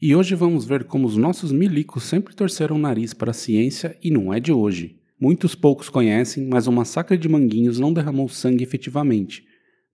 E hoje vamos ver como os nossos milicos sempre torceram o nariz para a ciência e não é de hoje. Muitos poucos conhecem, mas o massacre de Manguinhos não derramou sangue efetivamente.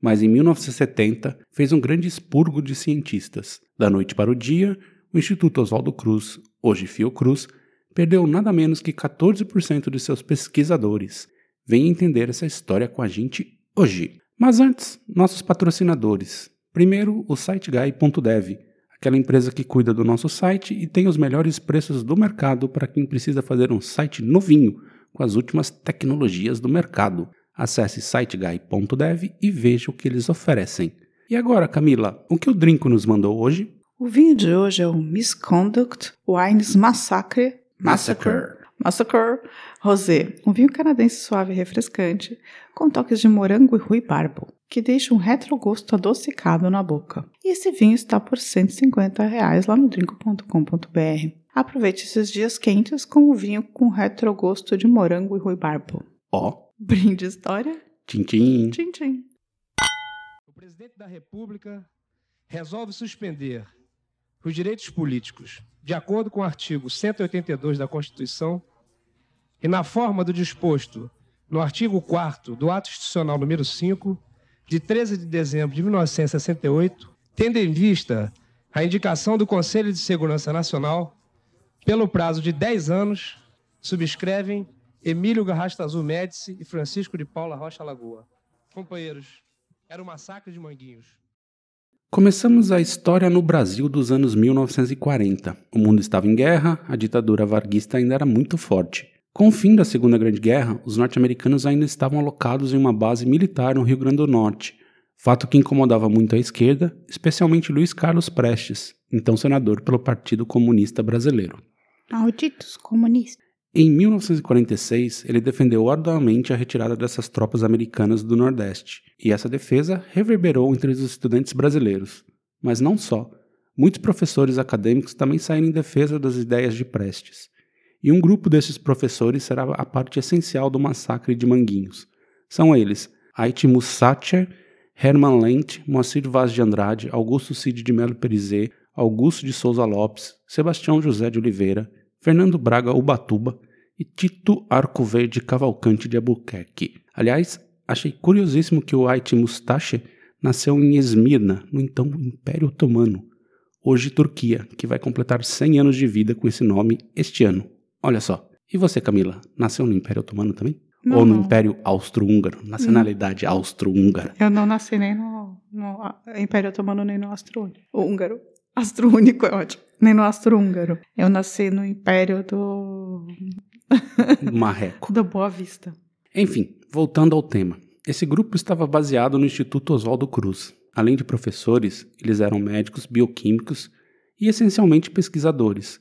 Mas em 1970 fez um grande expurgo de cientistas. Da noite para o dia, o Instituto Oswaldo Cruz, hoje Fiocruz, perdeu nada menos que 14% de seus pesquisadores. Venha entender essa história com a gente hoje. Mas antes, nossos patrocinadores. Primeiro, o siteguy.dev, aquela empresa que cuida do nosso site e tem os melhores preços do mercado para quem precisa fazer um site novinho com as últimas tecnologias do mercado. Acesse siteguy.dev e veja o que eles oferecem. E agora, Camila, o que o Drinco nos mandou hoje? O vinho de hoje é o Misconduct Wines Massacre Massacre. Massacre Rosé, um vinho canadense suave e refrescante, com toques de morango e ruibarbo, que deixa um retrogosto adocicado na boca. E esse vinho está por 150 reais lá no drinco.com.br. Aproveite esses dias quentes com o vinho com retrogosto de morango e ruibarbo. Ó. Oh. Brinde história. Tchim, tchim. Tchim, tchim. O presidente da República resolve suspender os direitos políticos, de acordo com o artigo 182 da Constituição, e na forma do disposto no artigo 4 do Ato Institucional número 5, de 13 de dezembro de 1968, tendo em vista a indicação do Conselho de Segurança Nacional, pelo prazo de 10 anos, subscrevem Emílio Garrastazu Médici e Francisco de Paula Rocha Lagoa. Companheiros, era um massacre de Manguinhos. Começamos a história no Brasil dos anos 1940. O mundo estava em guerra, a ditadura varguista ainda era muito forte. Com o fim da Segunda Grande Guerra, os norte-americanos ainda estavam alocados em uma base militar no Rio Grande do Norte, fato que incomodava muito a esquerda, especialmente Luiz Carlos Prestes, então senador pelo Partido Comunista Brasileiro. Malditos comunistas. Em 1946, ele defendeu arduamente a retirada dessas tropas americanas do Nordeste, e essa defesa reverberou entre os estudantes brasileiros. Mas não só. Muitos professores acadêmicos também saíram em defesa das ideias de Prestes. E um grupo desses professores será a parte essencial do massacre de Manguinhos. São eles Aitimus Sacher, Hermann Lent, Moacir Vaz de Andrade, Augusto Cid de Melo Perizet, Augusto de Souza Lopes, Sebastião José de Oliveira, Fernando Braga Ubatuba e Tito Arco Verde Cavalcante de Albuquerque. Aliás, achei curiosíssimo que o Ait Mustache nasceu em Esmirna, no então Império Otomano, hoje Turquia, que vai completar 100 anos de vida com esse nome este ano. Olha só. E você, Camila, nasceu no Império Otomano também? Não, Ou no não. Império Austro-Húngaro? Nacionalidade austro-húngara. Eu não nasci nem no, no Império Otomano, nem no Astro-Húngaro. Astro-Único é ótimo. Nem no Astro-Húngaro. Eu nasci no Império do... Marreco. da Boa Vista. Enfim, voltando ao tema. Esse grupo estava baseado no Instituto Oswaldo Cruz. Além de professores, eles eram médicos, bioquímicos e essencialmente pesquisadores.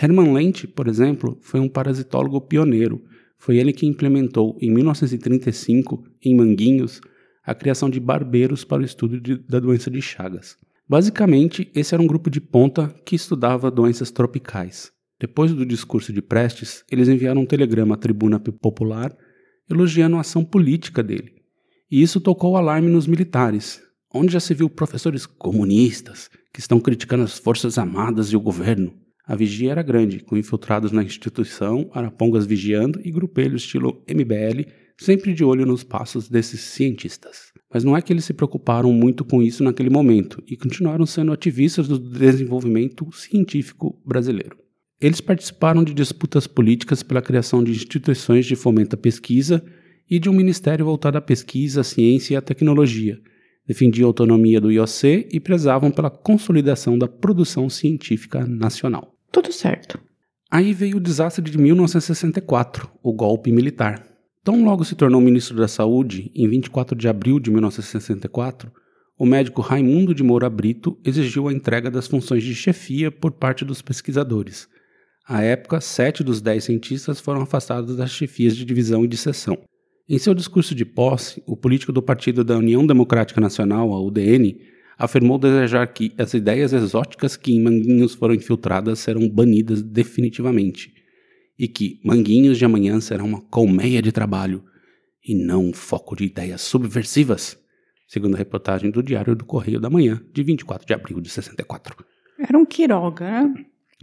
Hermann Lent, por exemplo, foi um parasitólogo pioneiro. Foi ele que implementou, em 1935, em Manguinhos, a criação de barbeiros para o estudo de, da doença de Chagas. Basicamente, esse era um grupo de ponta que estudava doenças tropicais. Depois do discurso de Prestes, eles enviaram um telegrama à tribuna popular elogiando a ação política dele. E isso tocou o alarme nos militares, onde já se viu professores comunistas que estão criticando as forças armadas e o governo. A vigia era grande, com infiltrados na instituição, arapongas vigiando e grupelhos estilo MBL, sempre de olho nos passos desses cientistas. Mas não é que eles se preocuparam muito com isso naquele momento e continuaram sendo ativistas do desenvolvimento científico brasileiro. Eles participaram de disputas políticas pela criação de instituições de fomento à pesquisa e de um ministério voltado à pesquisa, à ciência e à tecnologia. Defendiam a autonomia do IOC e prezavam pela consolidação da produção científica nacional. Tudo certo. Aí veio o desastre de 1964, o golpe militar. Tão logo se tornou ministro da Saúde, em 24 de abril de 1964, o médico Raimundo de Moura Brito exigiu a entrega das funções de chefia por parte dos pesquisadores. À época, sete dos dez cientistas foram afastados das chefias de divisão e de seção. Em seu discurso de posse, o político do Partido da União Democrática Nacional, a UDN, afirmou desejar que as ideias exóticas que em Manguinhos foram infiltradas serão banidas definitivamente e que Manguinhos de amanhã será uma colmeia de trabalho e não um foco de ideias subversivas, segundo a reportagem do Diário do Correio da Manhã, de 24 de abril de 64. Era um Quiroga, né?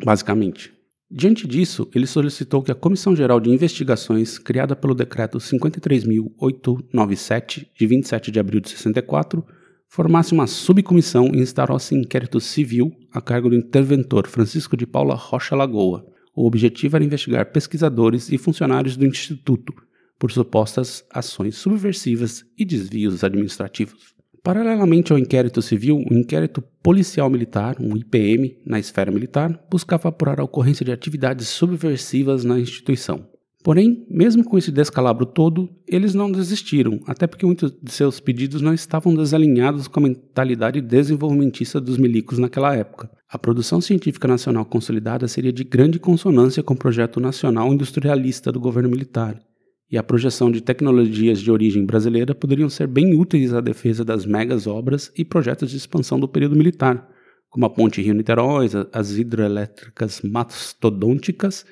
Basicamente. Diante disso, ele solicitou que a Comissão Geral de Investigações, criada pelo Decreto 53.897, de 27 de abril de 64, formasse uma subcomissão e instaurasse inquérito civil a cargo do interventor Francisco de Paula Rocha Lagoa. O objetivo era investigar pesquisadores e funcionários do Instituto por supostas ações subversivas e desvios administrativos. Paralelamente ao inquérito civil, o inquérito policial militar, um IPM, na esfera militar, buscava apurar a ocorrência de atividades subversivas na instituição. Porém, mesmo com esse descalabro todo, eles não desistiram, até porque muitos de seus pedidos não estavam desalinhados com a mentalidade desenvolvimentista dos milicos naquela época. A produção científica nacional consolidada seria de grande consonância com o projeto nacional industrialista do governo militar, e a projeção de tecnologias de origem brasileira poderiam ser bem úteis à defesa das megas obras e projetos de expansão do período militar, como a Ponte Rio-Niterói, as hidrelétricas mastodônticas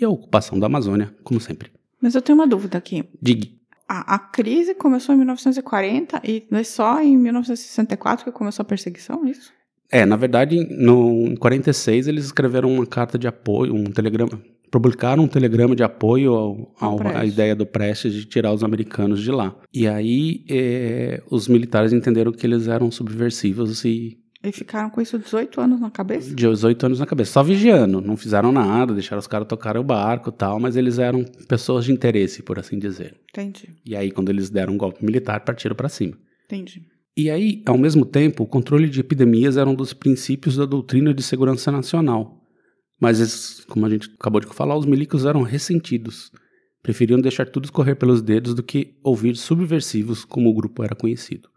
e a ocupação da Amazônia, como sempre. Mas eu tenho uma dúvida aqui. Diga. A, a crise começou em 1940 e é só em 1964 que começou a perseguição, é isso? É, na verdade, no, em 46 eles escreveram uma carta de apoio, um telegrama, publicaram um telegrama de apoio ao, ao, à ideia do Prestes de tirar os americanos de lá. E aí é, os militares entenderam que eles eram subversivos e e ficaram com isso 18 anos na cabeça? 18 anos na cabeça, só vigiando, não fizeram nada, deixaram os caras tocarem o barco e tal, mas eles eram pessoas de interesse, por assim dizer. Entendi. E aí, quando eles deram um golpe militar, partiram para cima. Entendi. E aí, ao mesmo tempo, o controle de epidemias era um dos princípios da doutrina de segurança nacional. Mas, como a gente acabou de falar, os milicos eram ressentidos. Preferiam deixar tudo escorrer pelos dedos do que ouvir subversivos, como o grupo era conhecido.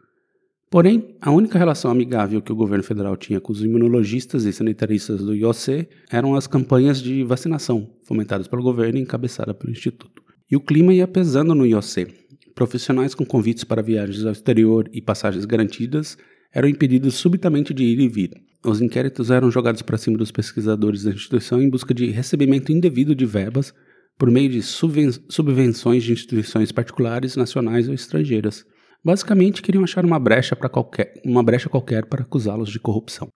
Porém, a única relação amigável que o governo federal tinha com os imunologistas e sanitaristas do IOC eram as campanhas de vacinação, fomentadas pelo governo e encabeçadas pelo Instituto. E o clima ia pesando no IOC. Profissionais com convites para viagens ao exterior e passagens garantidas eram impedidos subitamente de ir e vir. Os inquéritos eram jogados para cima dos pesquisadores da instituição em busca de recebimento indevido de verbas por meio de subvenções de instituições particulares, nacionais ou estrangeiras. Basicamente, queriam achar uma brecha, qualquer, uma brecha qualquer para acusá-los de corrupção.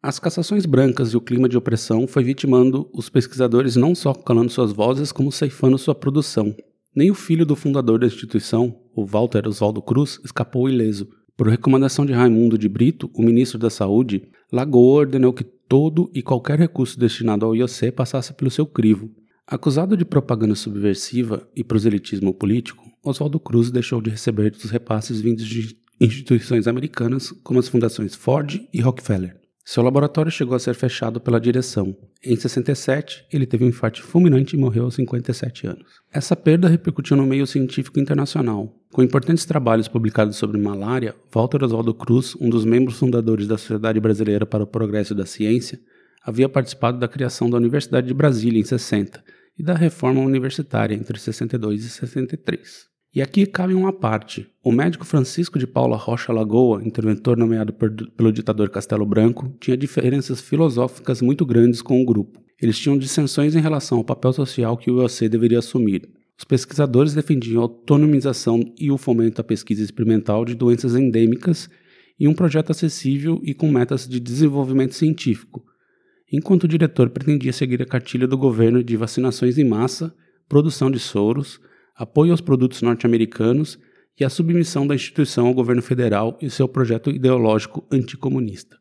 As cassações brancas e o clima de opressão foi vitimando os pesquisadores não só calando suas vozes, como ceifando sua produção. Nem o filho do fundador da instituição, o Walter Oswaldo Cruz, escapou ileso. Por recomendação de Raimundo de Brito, o ministro da Saúde, Lagoa ordenou que todo e qualquer recurso destinado ao IOC passasse pelo seu crivo. Acusado de propaganda subversiva e proselitismo político, Oswaldo Cruz deixou de receber os repasses vindos de instituições americanas, como as fundações Ford e Rockefeller. Seu laboratório chegou a ser fechado pela direção. Em 67, ele teve um infarto fulminante e morreu aos 57 anos. Essa perda repercutiu no meio científico internacional. Com importantes trabalhos publicados sobre malária, Walter Oswaldo Cruz, um dos membros fundadores da Sociedade Brasileira para o Progresso da Ciência, havia participado da criação da Universidade de Brasília em 60 e da reforma universitária entre 62 e 63. E aqui cabe uma parte. O médico Francisco de Paula Rocha Lagoa, interventor nomeado por, pelo ditador Castelo Branco, tinha diferenças filosóficas muito grandes com o grupo. Eles tinham dissensões em relação ao papel social que o IOC deveria assumir. Os pesquisadores defendiam a autonomização e o fomento à pesquisa experimental de doenças endêmicas e um projeto acessível e com metas de desenvolvimento científico, enquanto o diretor pretendia seguir a cartilha do governo de vacinações em massa, produção de soros, apoio aos produtos norte-americanos e a submissão da instituição ao governo federal e seu projeto ideológico anticomunista.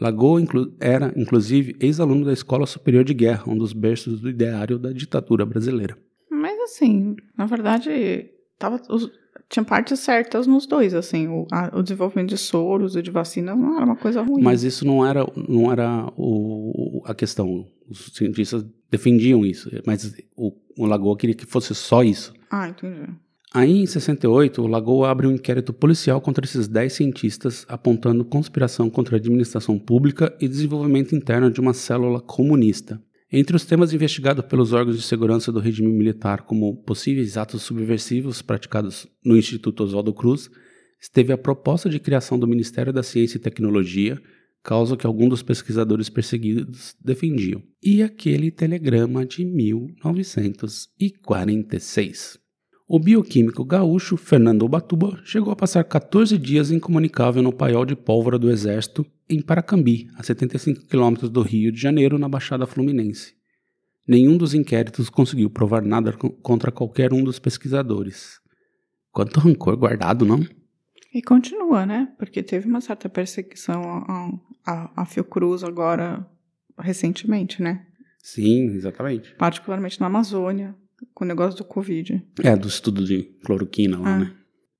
Lagoa inclu era, inclusive, ex-aluno da Escola Superior de Guerra, um dos berços do ideário da ditadura brasileira. Mas assim, na verdade, tava, os, tinha partes certas nos dois, assim, o, a, o desenvolvimento de soros e de vacinas não era uma coisa ruim. Mas isso não era, não era o, a questão. Os cientistas defendiam isso, mas o, o Lagoa queria que fosse só isso. Ah, entendi. Aí, em 68, o Lagoa abre um inquérito policial contra esses 10 cientistas, apontando conspiração contra a administração pública e desenvolvimento interno de uma célula comunista. Entre os temas investigados pelos órgãos de segurança do regime militar como possíveis atos subversivos praticados no Instituto Oswaldo Cruz, esteve a proposta de criação do Ministério da Ciência e Tecnologia, causa que alguns dos pesquisadores perseguidos defendiam, e aquele telegrama de 1946. O bioquímico gaúcho Fernando Batuba chegou a passar 14 dias incomunicável no paiol de pólvora do Exército em Paracambi, a 75 quilômetros do Rio de Janeiro, na Baixada Fluminense. Nenhum dos inquéritos conseguiu provar nada contra qualquer um dos pesquisadores. Quanto rancor guardado, não? E continua, né? Porque teve uma certa perseguição a Fiocruz agora, recentemente, né? Sim, exatamente. Particularmente na Amazônia, com o negócio do Covid. É, do estudo de cloroquina lá, Ah. né?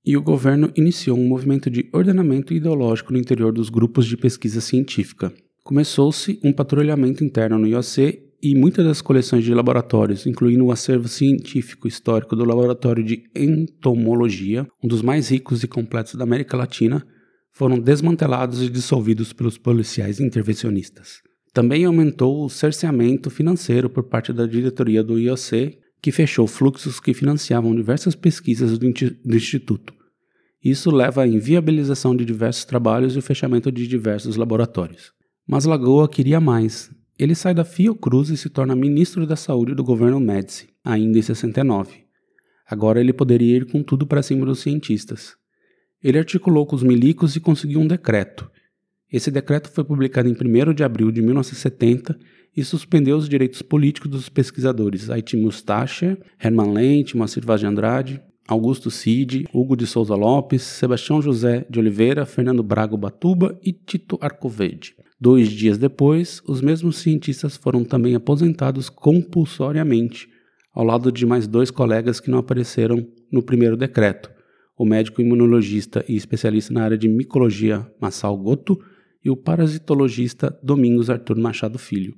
E o governo iniciou um movimento de ordenamento ideológico no interior dos grupos de pesquisa científica. Começou-se um patrulhamento interno no IOC e muitas das coleções de laboratórios, incluindo o acervo científico histórico do Laboratório de Entomologia, um dos mais ricos e completos da América Latina, foram desmantelados e dissolvidos pelos policiais intervencionistas. Também aumentou o cerceamento financeiro por parte da diretoria do IOC, que fechou fluxos que financiavam diversas pesquisas do, do Instituto. Isso leva à inviabilização de diversos trabalhos e o fechamento de diversos laboratórios. Mas Lagoa queria mais. Ele sai da Fiocruz e se torna ministro da Saúde do governo Médici, ainda em 69. Agora ele poderia ir com tudo para cima dos cientistas. Ele articulou com os milicos e conseguiu um decreto. Esse decreto foi publicado em 1 de abril de 1970 e suspendeu os direitos políticos dos pesquisadores Haiti Mustache, Herman Lente, Moacir Vaz de Andrade, Augusto Cid, Hugo de Souza Lopes, Sebastião José de Oliveira, Fernando Braga Batuba e Tito Arcoverde. Dois dias depois, os mesmos cientistas foram também aposentados compulsoriamente, ao lado de mais dois colegas que não apareceram no primeiro decreto, o médico imunologista e especialista na área de micologia Massal Goto e o parasitologista Domingos Arthur Machado Filho.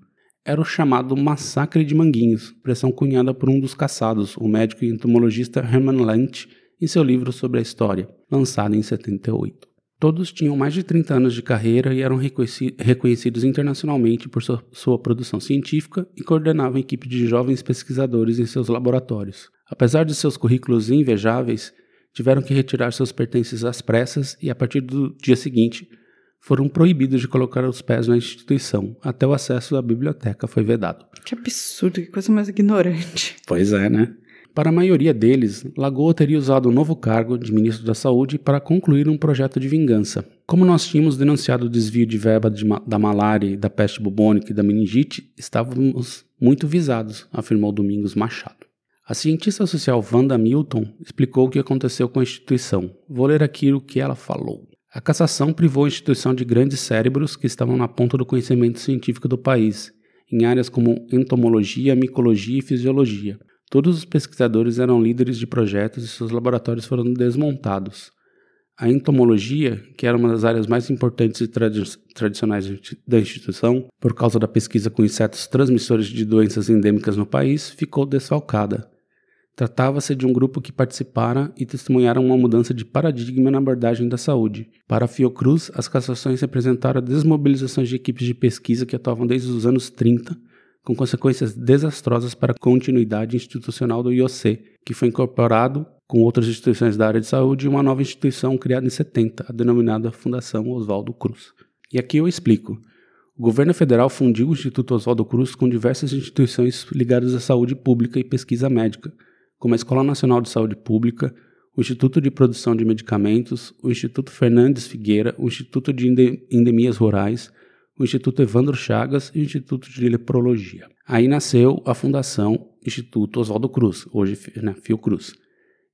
Era o chamado Massacre de Manguinhos, pressão cunhada por um dos caçados, o médico e entomologista Herman Lent, em seu livro sobre a história, lançado em 78. Todos tinham mais de 30 anos de carreira e eram reconheci- reconhecidos internacionalmente por sua, sua produção científica e coordenavam equipe de jovens pesquisadores em seus laboratórios. Apesar de seus currículos invejáveis, tiveram que retirar seus pertences às pressas e, a partir do dia seguinte, foram proibidos de colocar os pés na instituição. Até o acesso à biblioteca foi vedado. Que absurdo, que coisa mais ignorante. Pois é, né? Para a maioria deles, Lagoa teria usado o novo cargo de ministro da Saúde para concluir um projeto de vingança. Como nós tínhamos denunciado o desvio de verba de ma- da malária, da peste bubônica e da meningite, estávamos muito visados, afirmou Domingos Machado. A cientista social Wanda Milton explicou o que aconteceu com a instituição. Vou ler aqui o que ela falou. A cassação privou a instituição de grandes cérebros que estavam na ponta do conhecimento científico do país, em áreas como entomologia, micologia e fisiologia. Todos os pesquisadores eram líderes de projetos e seus laboratórios foram desmontados. A entomologia, que era uma das áreas mais importantes e tradi- tradicionais da instituição, por causa da pesquisa com insetos transmissores de doenças endêmicas no país, ficou desfalcada. Tratava-se de um grupo que participara e testemunharam uma mudança de paradigma na abordagem da saúde. Para a Fiocruz, as cassações representaram desmobilizações de equipes de pesquisa que atuavam desde os anos 30, com consequências desastrosas para a continuidade institucional do IOC, que foi incorporado com outras instituições da área de saúde em uma nova instituição criada em 70, a denominada Fundação Oswaldo Cruz. E aqui eu explico. O governo federal fundiu o Instituto Oswaldo Cruz com diversas instituições ligadas à saúde pública e pesquisa médica, como a Escola Nacional de Saúde Pública, o Instituto de Produção de Medicamentos, o Instituto Fernandes Figueira, o Instituto de Ende- Endemias Rurais, o Instituto Evandro Chagas e o Instituto de Leprologia. Aí nasceu a Fundação Instituto Oswaldo Cruz, hoje né, Fiocruz.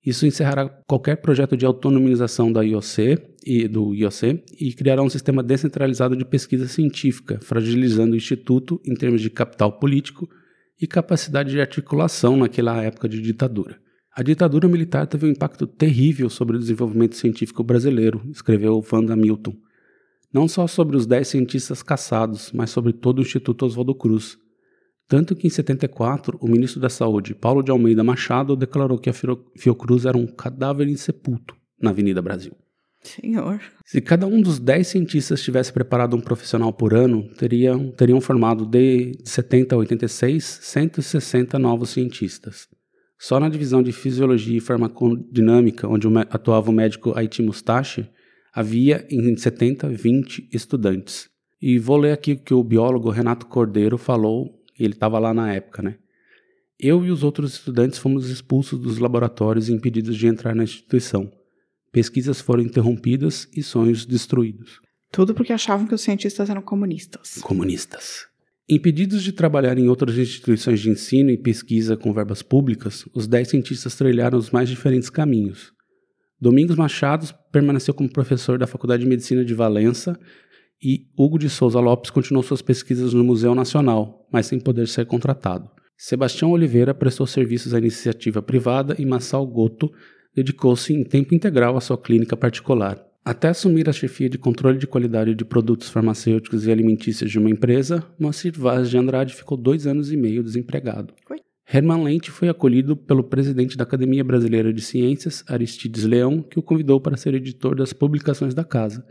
Isso encerrará qualquer projeto de autonomização da IOC e do IOC e criará um sistema descentralizado de pesquisa científica, fragilizando o instituto em termos de capital político e capacidade de articulação naquela época de ditadura. A ditadura militar teve um impacto terrível sobre o desenvolvimento científico brasileiro, escreveu Wanda Milton. Não só sobre os dez cientistas caçados, mas sobre todo o Instituto Oswaldo Cruz. Tanto que em 74, o ministro da Saúde, Paulo de Almeida Machado, declarou que a Fiocruz era um cadáver insepulto na Avenida Brasil. Senhor. Se cada um dos 10 cientistas tivesse preparado um profissional por ano, teriam, teriam formado de 70 a 86 160 novos cientistas. Só na divisão de Fisiologia e Farmacodinâmica, onde atuava o médico Haiti Mustache, havia em 70 20 estudantes. E vou ler aqui o que o biólogo Renato Cordeiro falou, ele estava lá na época, né? Eu e os outros estudantes fomos expulsos dos laboratórios e impedidos de entrar na instituição. Pesquisas foram interrompidas e sonhos destruídos. Tudo porque achavam que os cientistas eram comunistas. Comunistas. Impedidos de trabalhar em outras instituições de ensino e pesquisa com verbas públicas, os dez cientistas trilharam os mais diferentes caminhos. Domingos Machado permaneceu como professor da Faculdade de Medicina de Valença e Hugo de Souza Lopes continuou suas pesquisas no Museu Nacional, mas sem poder ser contratado. Sebastião Oliveira prestou serviços à iniciativa privada e Massal Goto dedicou-se em tempo integral à sua clínica particular. Até assumir a chefia de controle de qualidade de produtos farmacêuticos e alimentícios de uma empresa, Moacir Vaz de Andrade ficou dois anos e meio desempregado. Herman Lente foi acolhido pelo presidente da Academia Brasileira de Ciências, Aristides Leão, que o convidou para ser editor das publicações da casa.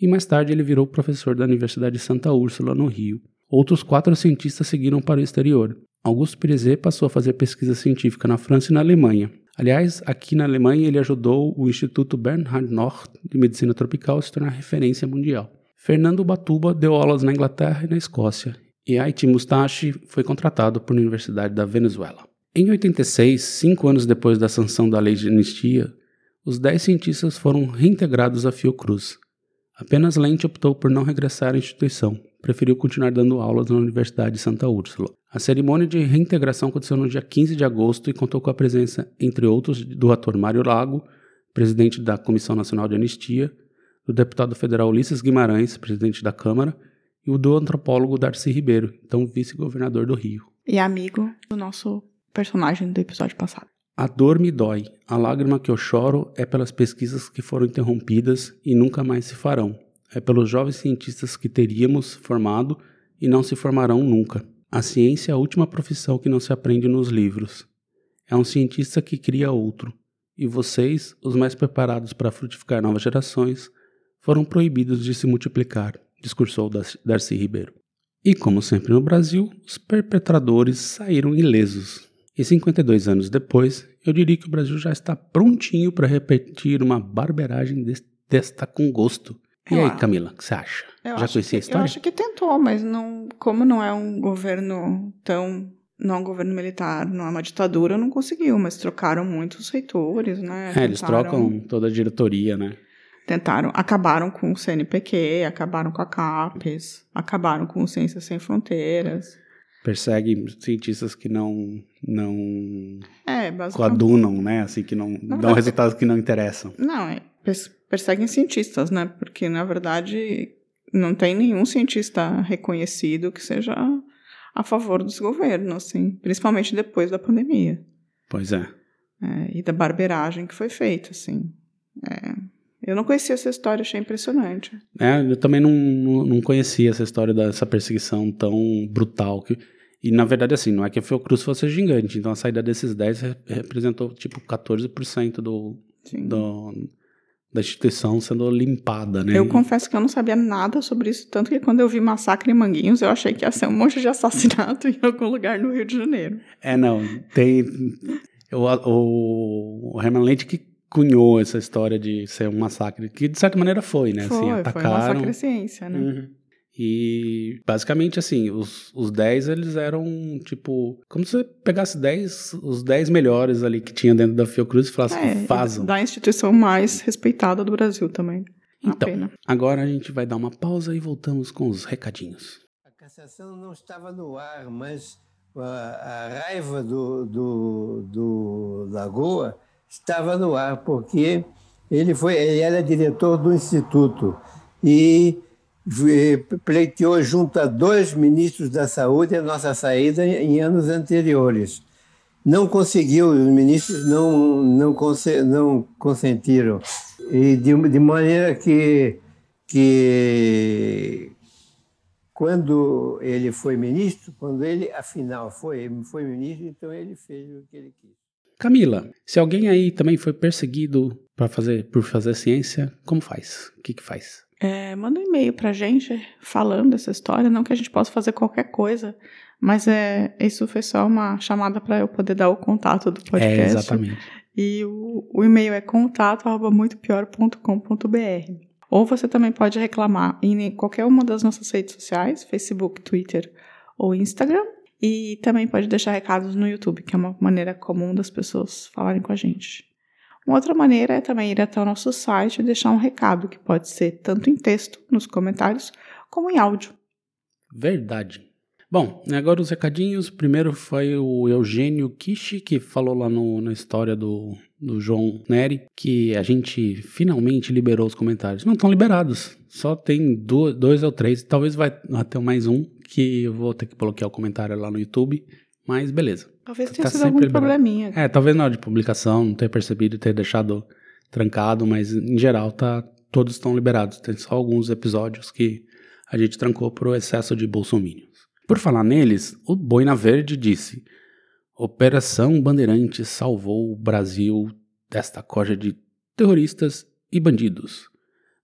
E mais tarde ele virou professor da Universidade de Santa Úrsula, no Rio. Outros quatro cientistas seguiram para o exterior. Augusto Pirizet passou a fazer pesquisa científica na França e na Alemanha. Aliás, aqui na Alemanha ele ajudou o Instituto Bernhard Nocht de Medicina Tropical a se tornar referência mundial. Fernando Batuba deu aulas na Inglaterra e na Escócia, e Haiti Mustache foi contratado por uma universidade da Venezuela. Em 86, cinco anos depois da sanção da lei de anistia, os dez cientistas foram reintegrados à Fiocruz. Apenas Lente optou por não regressar à instituição, preferiu continuar dando aulas na Universidade de Santa Úrsula. A cerimônia de reintegração aconteceu no dia 15 de agosto e contou com a presença, entre outros, do ator Mário Lago, presidente da Comissão Nacional de Anistia, do deputado federal Ulisses Guimarães, presidente da Câmara, e o do antropólogo Darcy Ribeiro, então vice-governador do Rio. E amigo do nosso personagem do episódio passado. A dor me dói, a lágrima que eu choro é pelas pesquisas que foram interrompidas e nunca mais se farão. É pelos jovens cientistas que teríamos formado e não se formarão nunca. A ciência é a última profissão que não se aprende nos livros. É um cientista que cria outro, e vocês, os mais preparados para frutificar novas gerações, foram proibidos de se multiplicar, discursou Darcy Ribeiro. E como sempre no Brasil, os perpetradores saíram ilesos. E 52 anos depois, eu diria que o Brasil já está prontinho para repetir uma barberagem desta com gosto. E aí, Camila, o que você acha? Eu Já conhecia a história? Eu acho que tentou, mas não, como não é um governo tão. Não é um governo militar, não é uma ditadura, não conseguiu, mas trocaram muitos reitores, né? É, eles Tentaram- trocam toda a diretoria, né? Tentaram, acabaram com o CNPq, acabaram com a CAPES, acabaram com o Ciências Sem Fronteiras. Perseguem cientistas que não, não É, basicamente. coadunam, né? Assim, que não Não, dão resultados que não interessam. Não, é, perseguem cientistas, né? Porque, na verdade, não tem nenhum cientista reconhecido que seja a favor desse governo, assim, principalmente depois da pandemia. Pois é. é, e da barberagem que foi feita, assim. É, eu não conhecia essa história, achei impressionante. É, eu também não, não conhecia essa história dessa perseguição tão brutal. Que, e, na verdade, assim, não é que a Fiocruz fosse gigante. Então, a saída desses 10 re- representou, tipo, 14% do, Sim. do, da instituição sendo limpada, né? Eu confesso que eu não sabia nada sobre isso, tanto que quando eu vi Massacre em Manguinhos, eu achei que ia ser um monte de assassinato em algum lugar no Rio de Janeiro. É, não. Tem. O, o, o Herman Lente que cunhou essa história de ser um massacre, que de certa maneira foi, né? foi, assim, foi um atacaram. Massacre à Ciência, né? Uhum. E basicamente assim, os, os 10 eles eram tipo. Como se você pegasse 10, os 10 melhores ali que tinha dentro da Fiocruz e falasse, É, fazam. da instituição mais respeitada do Brasil também. Uma Então. pena. Agora a gente vai dar uma pausa e voltamos com os recadinhos. A cassação não estava no ar, mas a, a raiva do, do, do Lagoa estava no ar, porque ele, foi, ele era diretor do Instituto e pleiteou junto a dois ministros da Saúde a nossa saída em anos anteriores. Não conseguiu, os ministros não, não, não consentiram. E de, de maneira que, que quando ele foi ministro, quando ele, afinal, foi, foi ministro, então ele fez o que ele quis. Camila, se alguém aí também foi perseguido Para fazer, por fazer ciência, como faz? O que que faz? É, manda um e-mail pra gente falando dessa história, não que a gente possa fazer qualquer coisa, mas é, isso foi só uma chamada para eu poder dar o contato do podcast. É, exatamente. E o, o e-mail é contato@muitopior.com.br. Ou você também pode reclamar em qualquer uma das nossas redes sociais, Facebook, Twitter ou Instagram. E também pode deixar recados no YouTube, que é uma maneira comum das pessoas falarem com a gente. Uma outra maneira é também ir até o nosso site e deixar um recado, que pode ser tanto em texto, nos comentários, como em áudio. Verdade. Bom, agora os recadinhos. Primeiro foi o Eugênio Kishi, que falou lá no, na história do, do João Neri, que a gente finalmente liberou os comentários. Não estão liberados, só tem dois, dois ou três, talvez vai até mais um, que eu vou ter que bloquear o comentário lá no YouTube, mas beleza. Talvez Tá tenha sido sempre algum probleminha. É, talvez na hora de publicação, não ter percebido ter deixado trancado, mas em geral tá, todos estão liberados. Tem só alguns episódios que a gente trancou por excesso de bolsominions. Por falar neles, o Boina Verde disse: Operação Bandeirantes salvou o Brasil desta corja de terroristas e bandidos.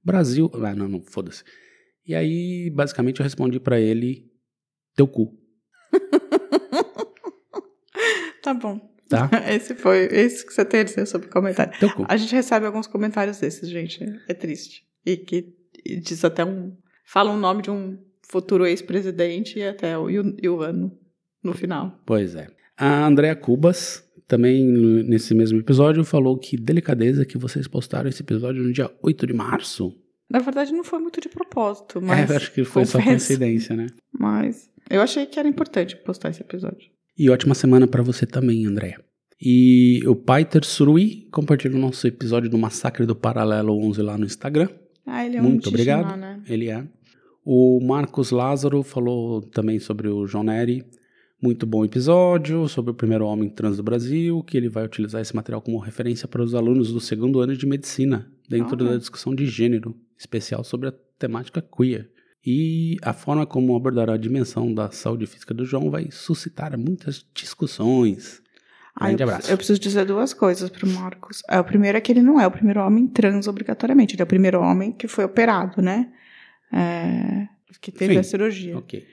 Brasil. Ah, não, não, foda-se. E aí, basicamente, eu respondi pra ele: Teu cu, Tá bom. tá? Esse foi esse que você tem a dizer sobre o comentário. Cu. A gente recebe alguns comentários desses, gente. É triste. E que e diz até um. Fala o nome de um futuro ex-presidente e até o, e o, e o ano no final. Pois é. A Andrea Cubas, também nesse mesmo episódio, falou que delicadeza que vocês postaram esse episódio no dia 8 de março. Na verdade, não foi muito de propósito, mas. é, acho que foi só confesso. coincidência, né? Mas eu achei que era importante postar esse episódio. E ótima semana pra você também, Andréa. E o Paiter Surui compartilhou o nosso episódio do Massacre do Paralelo 11 lá no Instagram. Ah, ele é um Muito obrigado. Tijinã, né? Ele é. O Marcos Lázaro falou também sobre o John Neri. Muito bom episódio sobre o primeiro homem trans do Brasil, que ele vai utilizar esse material como referência para os alunos do segundo ano de medicina, dentro da discussão de gênero, especial sobre a temática queer. E a forma como abordará a dimensão da saúde física do João vai suscitar muitas discussões. Ah, Grande eu, abraço. eu preciso dizer duas coisas pro Marcos. É, o primeiro é que ele não é o primeiro homem trans obrigatoriamente. Ele é o primeiro homem que foi operado, né? É, que teve Sim. a cirurgia. Ok.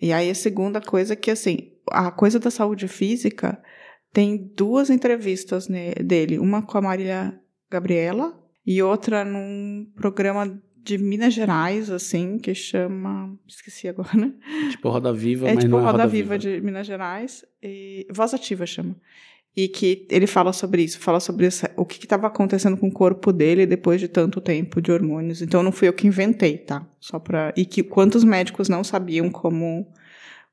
E aí a segunda coisa é que, assim, a coisa da saúde física tem duas entrevistas ne- dele. Uma com a Marília Gabriela e outra num programa de Minas Gerais, assim, que chama... Esqueci agora, né? Tipo Roda Viva, É mas tipo não é Roda, Roda Viva, de Minas Gerais. E Voz Ativa chama. E que ele fala sobre isso, fala sobre essa- o que estava acontecendo com o corpo dele depois de tanto tempo de hormônios. Então não fui eu que inventei, tá? Só pra. E que quantos médicos não sabiam como,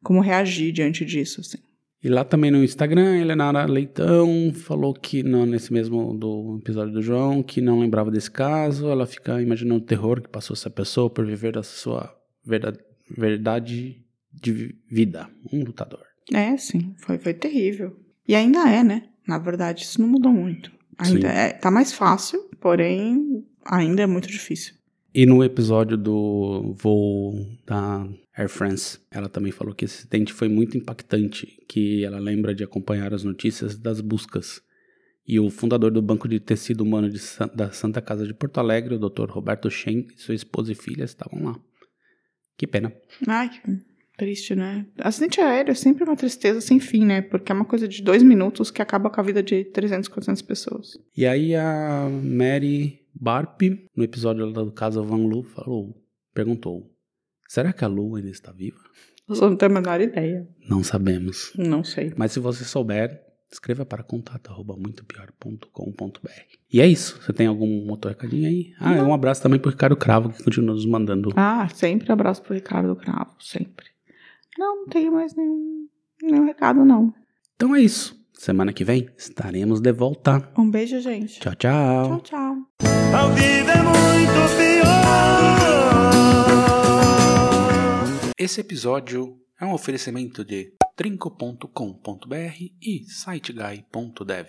como reagir diante disso, assim. E lá também no Instagram, Helenara Leitão falou que não, nesse mesmo do episódio do João, que não lembrava desse caso. Ela fica imaginando o terror que passou essa pessoa por viver da sua verdade, verdade de vi- vida. Um lutador. É, sim, foi, foi terrível. E ainda é, né? Na verdade, isso não mudou muito. Ainda Sim. é, tá mais fácil, porém ainda é muito difícil. E no episódio do voo da Air France, ela também falou que esse acidente foi muito impactante, que ela lembra de acompanhar as notícias das buscas. E o fundador do Banco de Tecido Humano de da Santa Casa de Porto Alegre, o Dr. Roberto Shen, e sua esposa e filha estavam lá. Que pena. Ai, que triste, né? Acidente aéreo é sempre uma tristeza sem fim, né? Porque é uma coisa de dois minutos que acaba com a vida de 300, 400 pessoas. E aí a Mary Barp, no episódio lá do caso Van Lu, falou, perguntou: Será que a Lu ainda está viva? Eu só não tenho a menor ideia. Não sabemos. Não sei. Mas se você souber, escreva para contato@muitopior.com.br. E é isso. Você tem algum outro recadinho aí? Ah, e um abraço também pro Ricardo Cravo, que continua nos mandando. Ah, sempre abraço pro Ricardo Cravo, sempre. Não, não tenho mais nenhum, nenhum recado, não. Então é isso. Semana que vem estaremos de volta. Um beijo, gente. Tchau, tchau. Tchau, tchau. A vida é muito pior. Esse episódio é um oferecimento de trinco.com.br e siteguy.dev.